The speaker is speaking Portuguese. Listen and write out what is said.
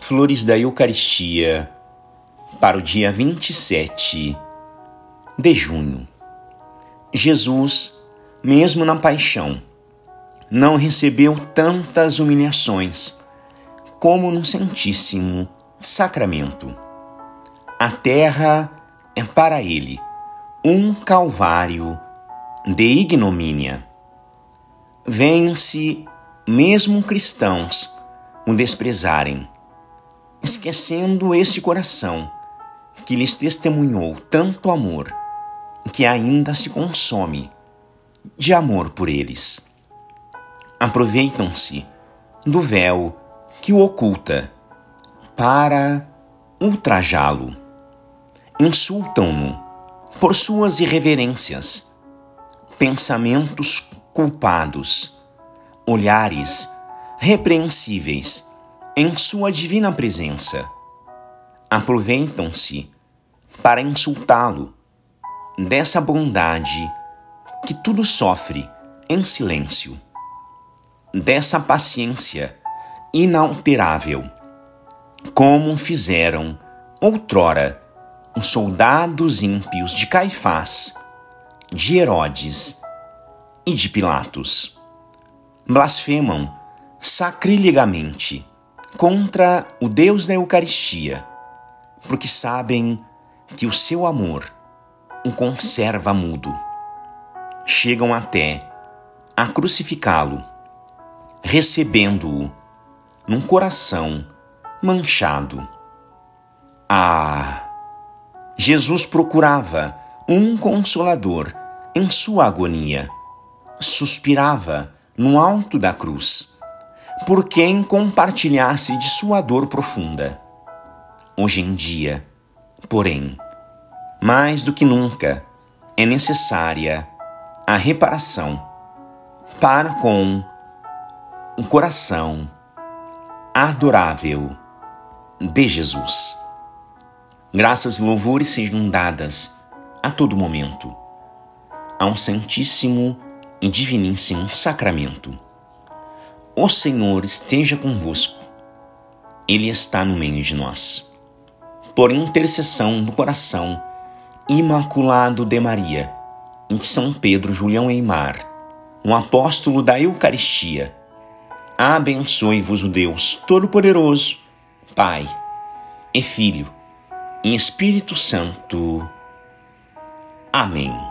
Flores da Eucaristia para o dia 27 de junho. Jesus, mesmo na paixão, não recebeu tantas humilhações como no Santíssimo Sacramento. A terra é para ele um calvário de ignomínia. Vêm-se mesmo cristãos o desprezarem, esquecendo esse coração que lhes testemunhou tanto amor que ainda se consome de amor por eles. Aproveitam-se do véu que o oculta para ultrajá-lo. Insultam-no por suas irreverências, pensamentos culpados, olhares repreensíveis em sua divina presença. Aproveitam-se para insultá-lo dessa bondade que tudo sofre em silêncio, dessa paciência inalterável, como fizeram outrora os soldados ímpios de Caifás, de Herodes e de Pilatos. Blasfemam sacrilegamente contra o Deus da Eucaristia, porque sabem que o seu amor o conserva mudo. Chegam até a crucificá-lo, recebendo-o num coração manchado. Ah! Jesus procurava um consolador em sua agonia. Suspirava no alto da cruz por quem compartilhasse de sua dor profunda. Hoje em dia, porém, mais do que nunca é necessária a reparação para com o coração adorável de Jesus. Graças e louvores sejam dadas a todo momento ao Santíssimo e Diviníssimo Sacramento. O Senhor esteja convosco, Ele está no meio de nós. Por intercessão do coração imaculado de Maria, em São Pedro Julião Eimar, um apóstolo da Eucaristia, abençoe-vos o Deus Todo-Poderoso, Pai e Filho, em Espírito Santo. Amém.